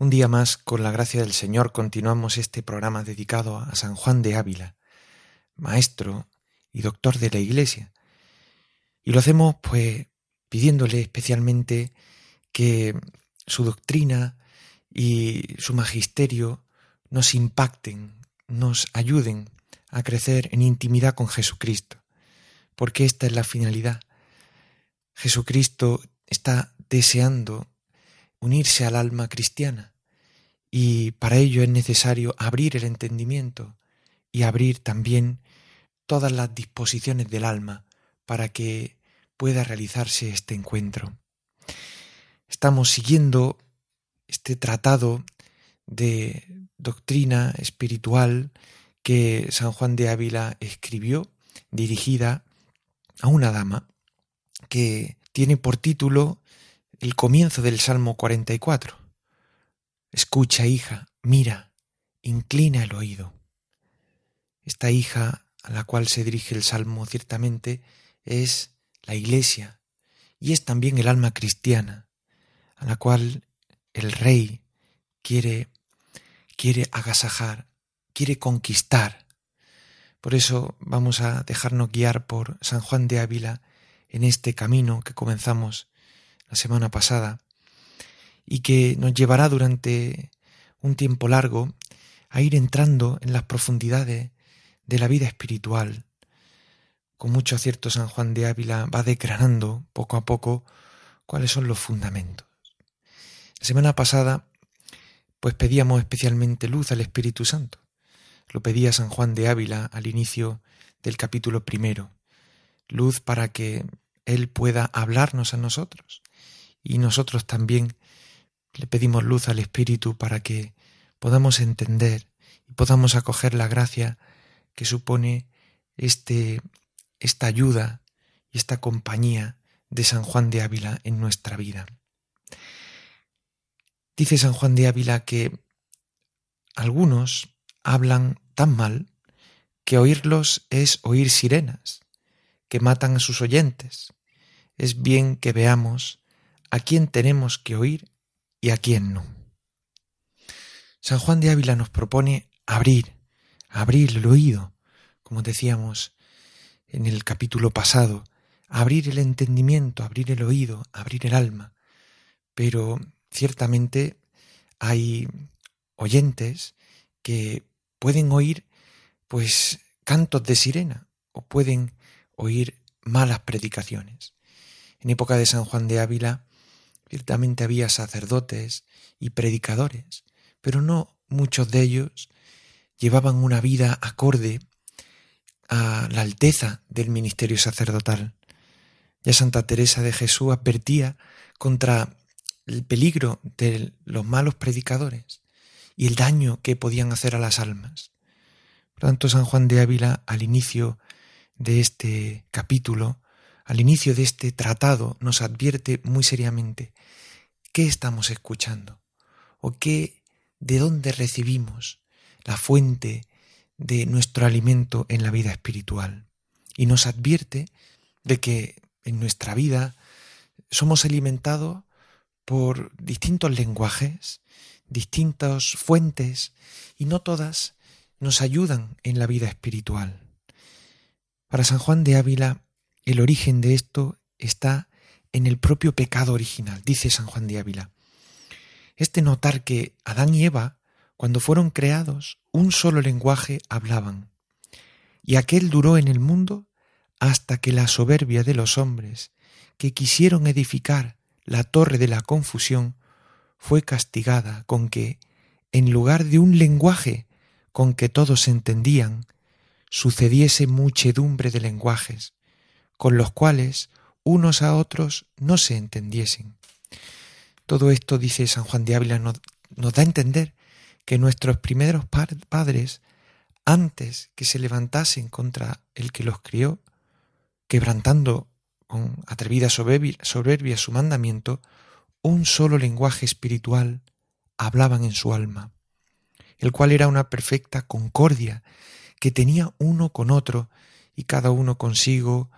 Un día más, con la gracia del Señor, continuamos este programa dedicado a San Juan de Ávila, maestro y doctor de la Iglesia. Y lo hacemos pues pidiéndole especialmente que su doctrina y su magisterio nos impacten, nos ayuden a crecer en intimidad con Jesucristo, porque esta es la finalidad. Jesucristo está deseando unirse al alma cristiana y para ello es necesario abrir el entendimiento y abrir también todas las disposiciones del alma para que pueda realizarse este encuentro. Estamos siguiendo este tratado de doctrina espiritual que San Juan de Ávila escribió dirigida a una dama que tiene por título el comienzo del Salmo 44. Escucha, hija, mira, inclina el oído. Esta hija a la cual se dirige el Salmo ciertamente es la Iglesia y es también el alma cristiana, a la cual el Rey quiere, quiere agasajar, quiere conquistar. Por eso vamos a dejarnos guiar por San Juan de Ávila en este camino que comenzamos la semana pasada y que nos llevará durante un tiempo largo a ir entrando en las profundidades de la vida espiritual. Con mucho acierto San Juan de Ávila va declarando poco a poco cuáles son los fundamentos. La semana pasada pues pedíamos especialmente luz al Espíritu Santo. Lo pedía San Juan de Ávila al inicio del capítulo primero. Luz para que Él pueda hablarnos a nosotros y nosotros también le pedimos luz al Espíritu para que podamos entender y podamos acoger la gracia que supone este, esta ayuda y esta compañía de San Juan de Ávila en nuestra vida. Dice San Juan de Ávila que algunos hablan tan mal que oírlos es oír sirenas, que matan a sus oyentes. Es bien que veamos a quién tenemos que oír y a quién no. San Juan de Ávila nos propone abrir, abrir el oído, como decíamos en el capítulo pasado, abrir el entendimiento, abrir el oído, abrir el alma. Pero ciertamente hay oyentes que pueden oír pues cantos de sirena o pueden oír malas predicaciones. En época de San Juan de Ávila Ciertamente había sacerdotes y predicadores, pero no muchos de ellos llevaban una vida acorde a la alteza del ministerio sacerdotal. Ya Santa Teresa de Jesús advertía contra el peligro de los malos predicadores y el daño que podían hacer a las almas. Por tanto, San Juan de Ávila, al inicio de este capítulo, al inicio de este tratado nos advierte muy seriamente qué estamos escuchando o qué de dónde recibimos la fuente de nuestro alimento en la vida espiritual y nos advierte de que en nuestra vida somos alimentados por distintos lenguajes, distintas fuentes y no todas nos ayudan en la vida espiritual. Para San Juan de Ávila el origen de esto está en el propio pecado original, dice San Juan de Ávila. Este notar que Adán y Eva, cuando fueron creados, un solo lenguaje hablaban, y aquel duró en el mundo hasta que la soberbia de los hombres, que quisieron edificar la torre de la confusión, fue castigada con que, en lugar de un lenguaje con que todos entendían, sucediese muchedumbre de lenguajes, con los cuales unos a otros no se entendiesen. Todo esto, dice San Juan de Ávila, nos, da a entender que nuestros primeros padres, antes que se levantasen contra el que los crió, quebrantando con atrevida soberbia, su mandamiento, un solo lenguaje espiritual hablaban en su alma, el cual era una perfecta concordia que tenía uno con otro y cada uno consigo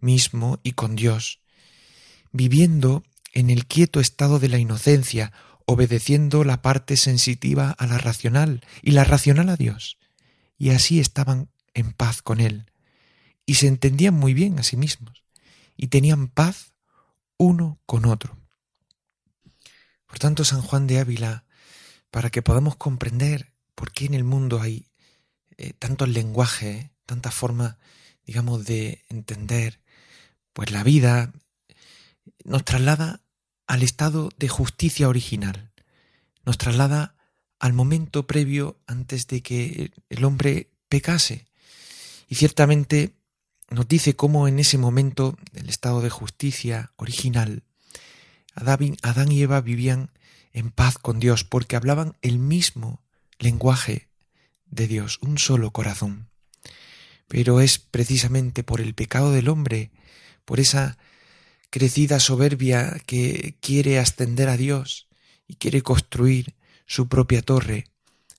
mismo y con Dios, viviendo en el quieto estado de la inocencia, obedeciendo la parte sensitiva a la racional y la racional a Dios, y así estaban en paz con Él, y se entendían muy bien a sí mismos, y tenían paz uno con otro. Por tanto, San Juan de Ávila, para que podamos comprender por qué en el mundo hay eh, tantos lenguajes, tanta forma, digamos, de entender, pues la vida nos traslada al estado de justicia original, nos traslada al momento previo antes de que el hombre pecase. Y ciertamente nos dice cómo en ese momento, el estado de justicia original, Adán y Eva vivían en paz con Dios porque hablaban el mismo lenguaje de Dios, un solo corazón. Pero es precisamente por el pecado del hombre, por esa crecida soberbia que quiere ascender a Dios y quiere construir su propia torre,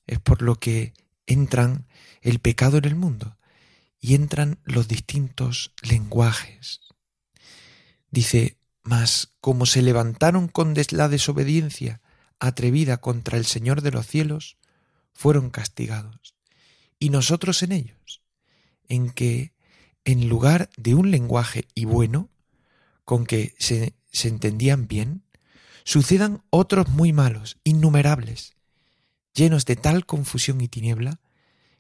es por lo que entran el pecado en el mundo y entran los distintos lenguajes. Dice, mas como se levantaron con la desobediencia atrevida contra el Señor de los cielos, fueron castigados. Y nosotros en ellos, en que en lugar de un lenguaje y bueno, con que se, se entendían bien, sucedan otros muy malos, innumerables, llenos de tal confusión y tiniebla,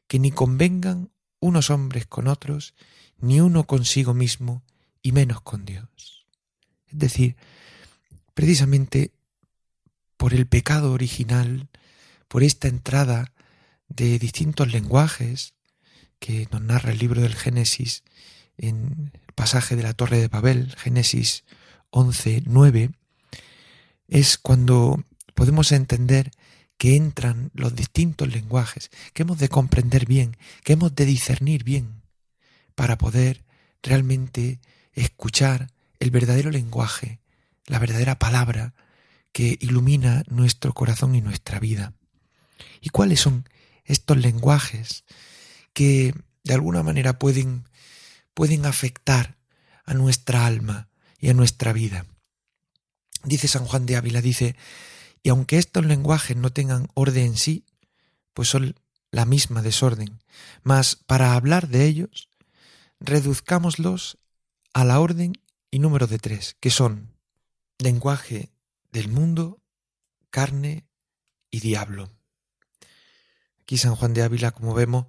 que ni convengan unos hombres con otros, ni uno consigo mismo, y menos con Dios. Es decir, precisamente por el pecado original, por esta entrada de distintos lenguajes que nos narra el libro del Génesis en pasaje de la Torre de Babel, Génesis 11, 9, es cuando podemos entender que entran los distintos lenguajes, que hemos de comprender bien, que hemos de discernir bien, para poder realmente escuchar el verdadero lenguaje, la verdadera palabra que ilumina nuestro corazón y nuestra vida. ¿Y cuáles son estos lenguajes que de alguna manera pueden pueden afectar a nuestra alma y a nuestra vida. Dice San Juan de Ávila, dice, y aunque estos lenguajes no tengan orden en sí, pues son la misma desorden, mas para hablar de ellos, reduzcámoslos a la orden y número de tres, que son lenguaje del mundo, carne y diablo. Aquí San Juan de Ávila, como vemos,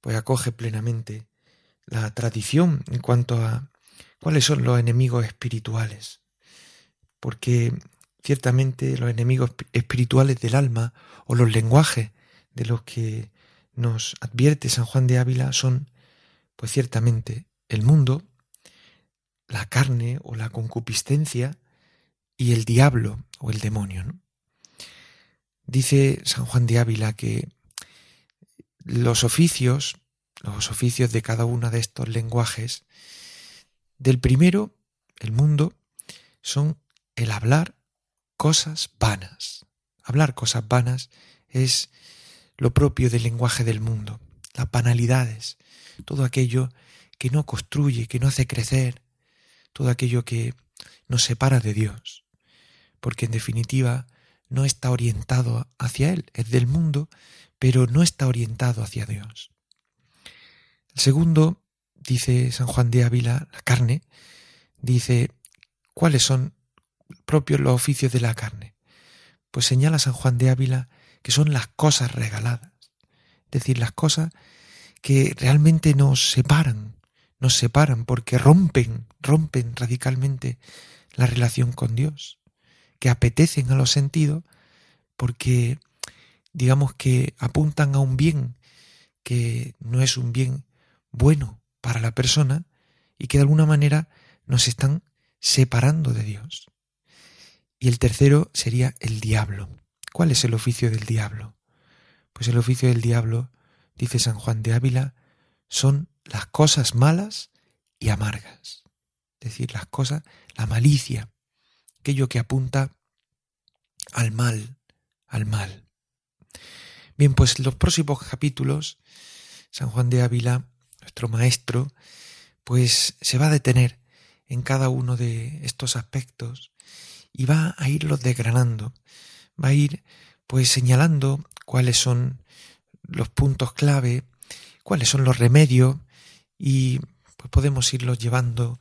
pues acoge plenamente la tradición en cuanto a cuáles son los enemigos espirituales. Porque ciertamente los enemigos espirituales del alma o los lenguajes de los que nos advierte San Juan de Ávila son, pues ciertamente, el mundo, la carne o la concupiscencia y el diablo o el demonio. Dice San Juan de Ávila que los oficios los oficios de cada uno de estos lenguajes. Del primero, el mundo, son el hablar cosas vanas. Hablar cosas vanas es lo propio del lenguaje del mundo, las banalidades, todo aquello que no construye, que no hace crecer, todo aquello que nos separa de Dios, porque en definitiva no está orientado hacia Él, es del mundo, pero no está orientado hacia Dios. Segundo, dice San Juan de Ávila, la carne, dice, ¿cuáles son propios los oficios de la carne? Pues señala San Juan de Ávila que son las cosas regaladas, es decir, las cosas que realmente nos separan, nos separan porque rompen, rompen radicalmente la relación con Dios, que apetecen a los sentidos porque digamos que apuntan a un bien que no es un bien bueno para la persona y que de alguna manera nos están separando de Dios. Y el tercero sería el diablo. ¿Cuál es el oficio del diablo? Pues el oficio del diablo, dice San Juan de Ávila, son las cosas malas y amargas. Es decir, las cosas, la malicia, aquello que apunta al mal, al mal. Bien, pues los próximos capítulos, San Juan de Ávila, nuestro maestro, pues se va a detener en cada uno de estos aspectos y va a irlos desgranando, va a ir pues señalando cuáles son los puntos clave, cuáles son los remedios y pues podemos irlos llevando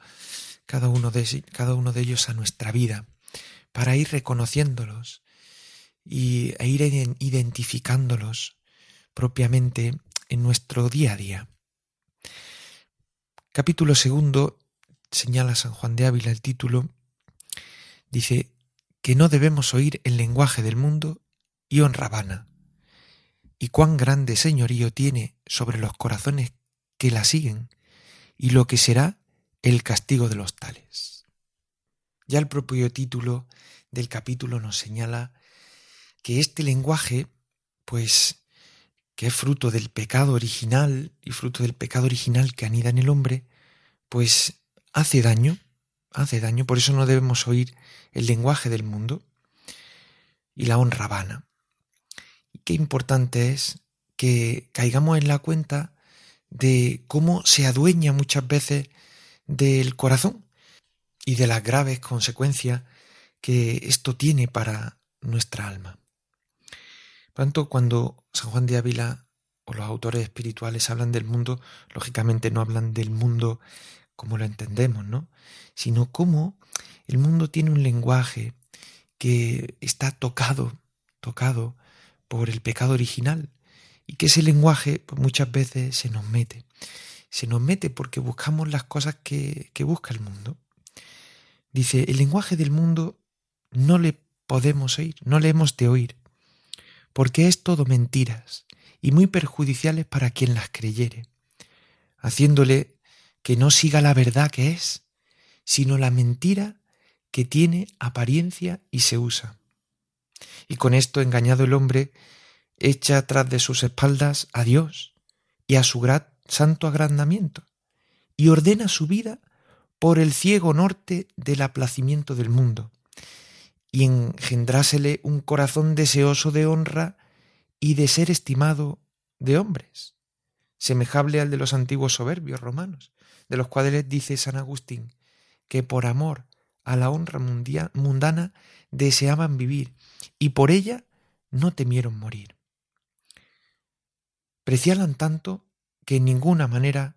cada uno de, cada uno de ellos a nuestra vida para ir reconociéndolos y, e ir identificándolos propiamente en nuestro día a día. Capítulo segundo señala San Juan de Ávila el título, dice que no debemos oír el lenguaje del mundo y honra vana, y cuán grande señorío tiene sobre los corazones que la siguen, y lo que será el castigo de los tales. Ya el propio título del capítulo nos señala que este lenguaje, pues, que es fruto del pecado original y fruto del pecado original que anida en el hombre, pues hace daño, hace daño, por eso no debemos oír el lenguaje del mundo y la honra vana. Y qué importante es que caigamos en la cuenta de cómo se adueña muchas veces del corazón y de las graves consecuencias que esto tiene para nuestra alma. Tanto, cuando San Juan de Ávila o los autores espirituales hablan del mundo, lógicamente no hablan del mundo como lo entendemos, ¿no? Sino cómo el mundo tiene un lenguaje que está tocado, tocado por el pecado original y que ese lenguaje pues, muchas veces se nos mete. Se nos mete porque buscamos las cosas que, que busca el mundo. Dice, el lenguaje del mundo no le podemos oír, no le hemos de oír, porque es todo mentiras y muy perjudiciales para quien las creyere, haciéndole que no siga la verdad que es, sino la mentira que tiene apariencia y se usa. Y con esto engañado el hombre echa tras de sus espaldas a Dios y a su santo agrandamiento, y ordena su vida por el ciego norte del aplacimiento del mundo, y engendrásele un corazón deseoso de honra y de ser estimado de hombres, semejable al de los antiguos soberbios romanos, de los cuales dice San Agustín que por amor a la honra mundana deseaban vivir y por ella no temieron morir. Precialan tanto que en ninguna manera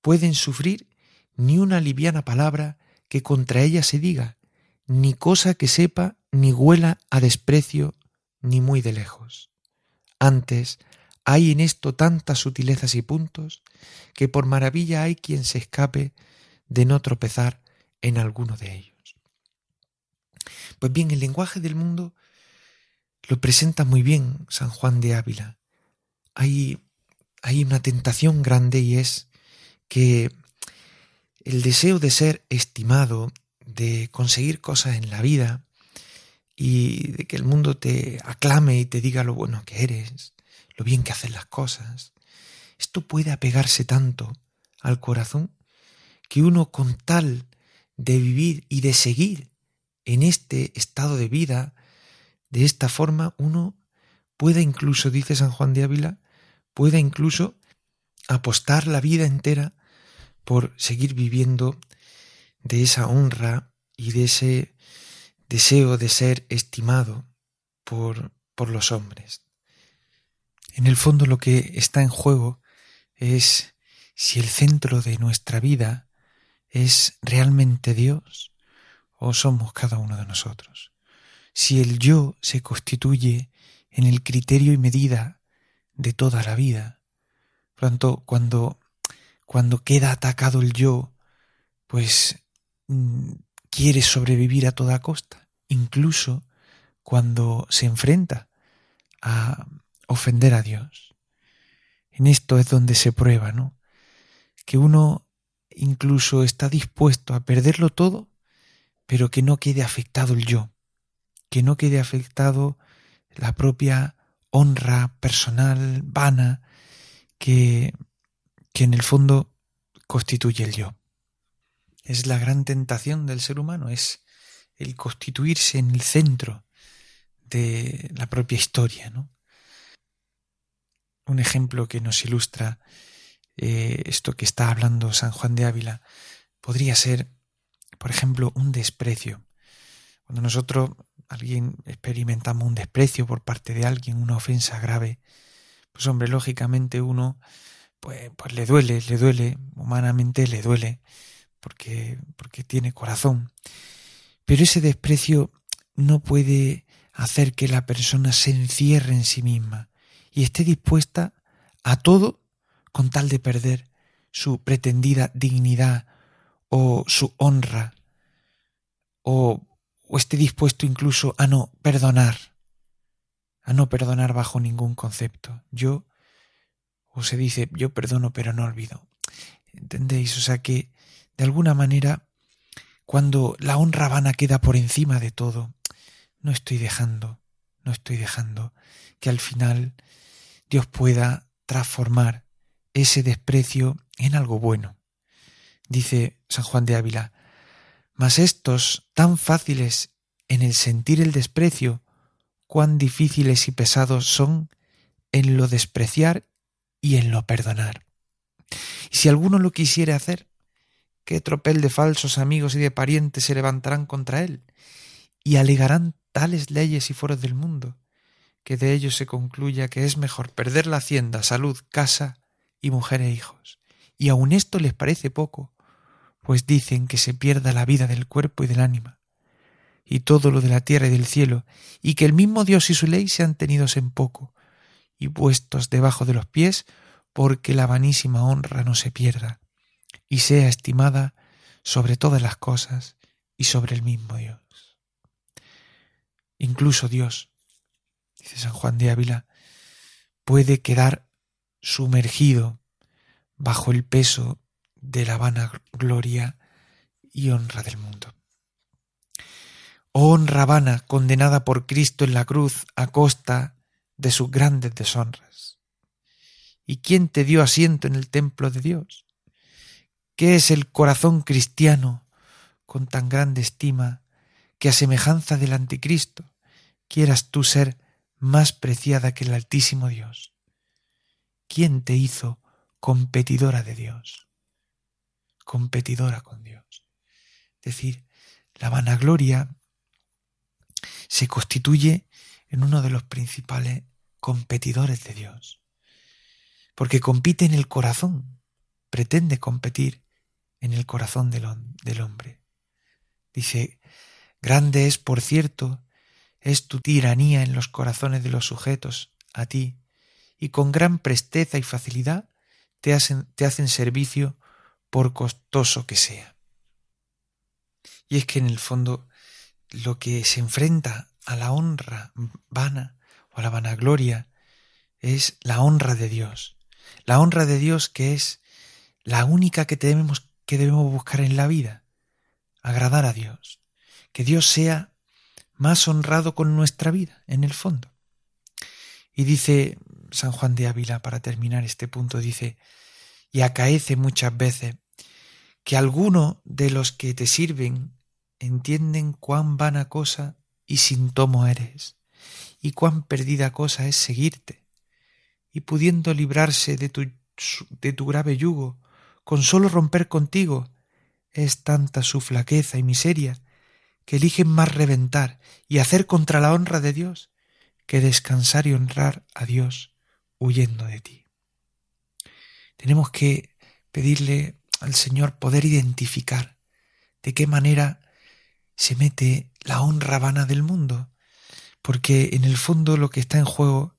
pueden sufrir ni una liviana palabra que contra ella se diga, ni cosa que sepa ni huela a desprecio ni muy de lejos. Antes, hay en esto tantas sutilezas y puntos que por maravilla hay quien se escape de no tropezar en alguno de ellos. Pues bien, el lenguaje del mundo lo presenta muy bien San Juan de Ávila. Hay, hay una tentación grande y es que el deseo de ser estimado, de conseguir cosas en la vida y de que el mundo te aclame y te diga lo bueno que eres, lo bien que hacen las cosas. Esto puede apegarse tanto al corazón que uno con tal de vivir y de seguir en este estado de vida, de esta forma, uno puede incluso, dice San Juan de Ávila, puede incluso apostar la vida entera por seguir viviendo de esa honra y de ese deseo de ser estimado por, por los hombres. En el fondo lo que está en juego es si el centro de nuestra vida es realmente Dios o somos cada uno de nosotros. Si el yo se constituye en el criterio y medida de toda la vida. Por tanto, cuando, cuando queda atacado el yo, pues quiere sobrevivir a toda costa, incluso cuando se enfrenta a ofender a Dios. En esto es donde se prueba, ¿no? Que uno incluso está dispuesto a perderlo todo, pero que no quede afectado el yo, que no quede afectado la propia honra personal, vana, que, que en el fondo constituye el yo. Es la gran tentación del ser humano, es el constituirse en el centro de la propia historia. ¿no? Un ejemplo que nos ilustra eh, esto que está hablando San Juan de Ávila podría ser, por ejemplo, un desprecio. Cuando nosotros, alguien, experimentamos un desprecio por parte de alguien, una ofensa grave, pues hombre, lógicamente uno, pues, pues le duele, le duele, humanamente le duele, porque, porque tiene corazón. Pero ese desprecio no puede hacer que la persona se encierre en sí misma y esté dispuesta a todo con tal de perder su pretendida dignidad o su honra o, o esté dispuesto incluso a no perdonar, a no perdonar bajo ningún concepto. Yo, o se dice, yo perdono pero no olvido. ¿Entendéis? O sea que, de alguna manera, cuando la honra vana queda por encima de todo, no estoy dejando, no estoy dejando que al final Dios pueda transformar ese desprecio en algo bueno. Dice San Juan de Ávila, mas estos tan fáciles en el sentir el desprecio, cuán difíciles y pesados son en lo despreciar y en lo perdonar. Y si alguno lo quisiere hacer, qué tropel de falsos amigos y de parientes se levantarán contra él, y alegarán tales leyes y foros del mundo, que de ellos se concluya que es mejor perder la hacienda, salud, casa y mujer e hijos. Y aun esto les parece poco, pues dicen que se pierda la vida del cuerpo y del ánima, y todo lo de la tierra y del cielo, y que el mismo Dios y su ley sean tenidos en poco, y puestos debajo de los pies, porque la vanísima honra no se pierda, y sea estimada sobre todas las cosas y sobre el mismo Dios. Incluso Dios, dice San Juan de Ávila, puede quedar sumergido bajo el peso de la vana gloria y honra del mundo. Oh honra vana condenada por Cristo en la cruz a costa de sus grandes deshonras. ¿Y quién te dio asiento en el templo de Dios? ¿Qué es el corazón cristiano con tan grande estima que a semejanza del anticristo quieras tú ser más preciada que el Altísimo Dios? ¿Quién te hizo competidora de Dios? Competidora con Dios. Es decir, la vanagloria se constituye en uno de los principales competidores de Dios, porque compite en el corazón, pretende competir en el corazón del, hombre. Dice, grande es, por cierto, es tu tiranía en los corazones de los sujetos a ti, y con gran presteza y facilidad te hacen, te hacen servicio por costoso que sea. Y es que en el fondo lo que se enfrenta a la honra vana o a la vanagloria es la honra de Dios. La honra de Dios que es la única que debemos que debemos buscar en la vida, agradar a Dios, que Dios sea más honrado con nuestra vida, en el fondo. Y dice San Juan de Ávila, para terminar este punto, dice, y acaece muchas veces que alguno de los que te sirven entienden cuán vana cosa y sin tomo eres, y cuán perdida cosa es seguirte, y pudiendo librarse de tu, de tu grave yugo, con solo romper contigo, es tanta su flaqueza y miseria que eligen más reventar y hacer contra la honra de Dios que descansar y honrar a Dios huyendo de ti. Tenemos que pedirle al Señor poder identificar de qué manera se mete la honra vana del mundo, porque en el fondo lo que está en juego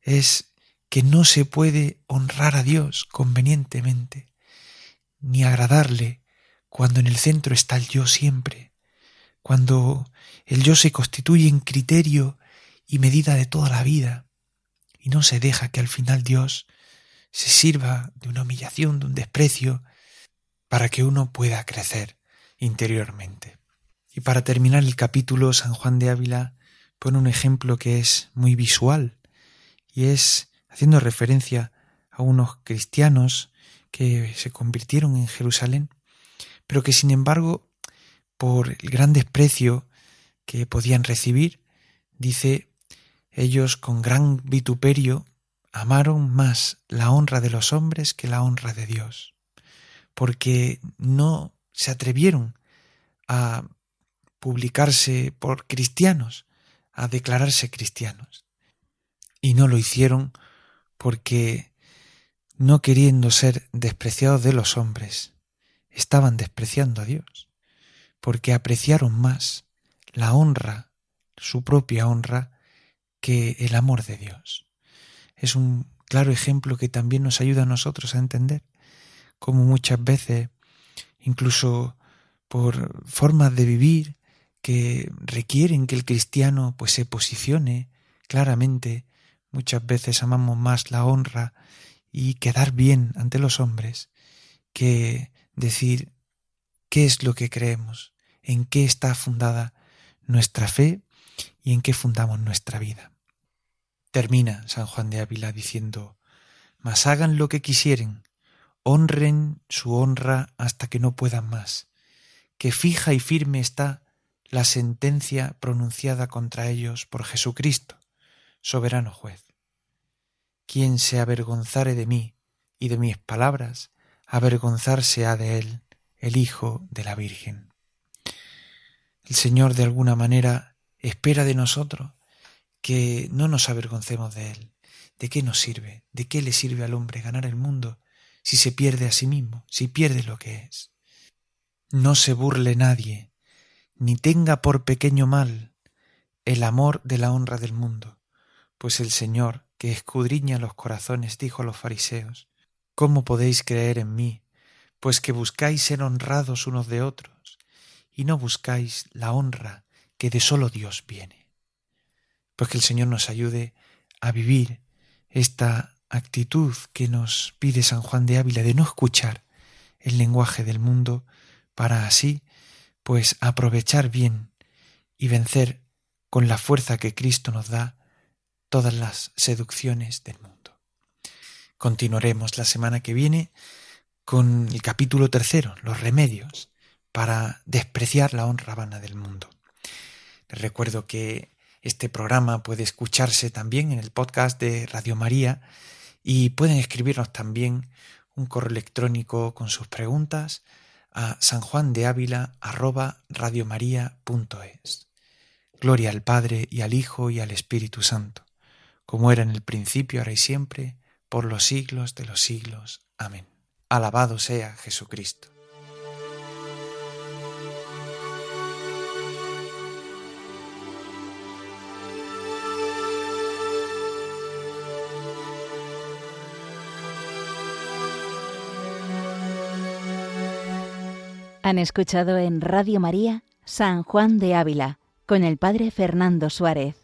es que no se puede honrar a Dios convenientemente ni agradarle cuando en el centro está el yo siempre, cuando el yo se constituye en criterio y medida de toda la vida, y no se deja que al final Dios se sirva de una humillación, de un desprecio, para que uno pueda crecer interiormente. Y para terminar el capítulo, San Juan de Ávila pone un ejemplo que es muy visual y es haciendo referencia a unos cristianos que se convirtieron en Jerusalén, pero que sin embargo, por el gran desprecio que podían recibir, dice, ellos con gran vituperio amaron más la honra de los hombres que la honra de Dios, porque no se atrevieron a publicarse por cristianos, a declararse cristianos. Y no lo hicieron porque, no queriendo ser despreciados de los hombres, estaban despreciando a Dios, porque apreciaron más la honra, su propia honra, que el amor de Dios. Es un claro ejemplo que también nos ayuda a nosotros a entender cómo muchas veces, incluso por formas de vivir que requieren que el cristiano pues se posicione claramente, muchas veces amamos más la honra y quedar bien ante los hombres que decir qué es lo que creemos, en qué está fundada nuestra fe y en qué fundamos nuestra vida. Termina San Juan de Ávila diciendo, mas hagan lo que quisieren, honren su honra hasta que no puedan más, que fija y firme está la sentencia pronunciada contra ellos por Jesucristo, soberano juez. Quien se avergonzare de mí y de mis palabras, avergonzarse ha de él el Hijo de la Virgen. El Señor de alguna manera espera de nosotros que no nos avergoncemos de Él. ¿De qué nos sirve? ¿De qué le sirve al hombre ganar el mundo si se pierde a sí mismo, si pierde lo que es? No se burle nadie, ni tenga por pequeño mal el amor de la honra del mundo, pues el Señor, que escudriña los corazones, dijo a los fariseos, ¿cómo podéis creer en mí, pues que buscáis ser honrados unos de otros, y no buscáis la honra que de solo Dios viene? pues que el Señor nos ayude a vivir esta actitud que nos pide San Juan de Ávila de no escuchar el lenguaje del mundo para así pues aprovechar bien y vencer con la fuerza que Cristo nos da todas las seducciones del mundo. Continuaremos la semana que viene con el capítulo tercero, los remedios para despreciar la honra vana del mundo. Les recuerdo que este programa puede escucharse también en el podcast de Radio María y pueden escribirnos también un correo electrónico con sus preguntas a sanjuandeávila@radiomaria.es. Gloria al Padre y al Hijo y al Espíritu Santo, como era en el principio, ahora y siempre, por los siglos de los siglos. Amén. Alabado sea Jesucristo. Han escuchado en Radio María San Juan de Ávila con el Padre Fernando Suárez.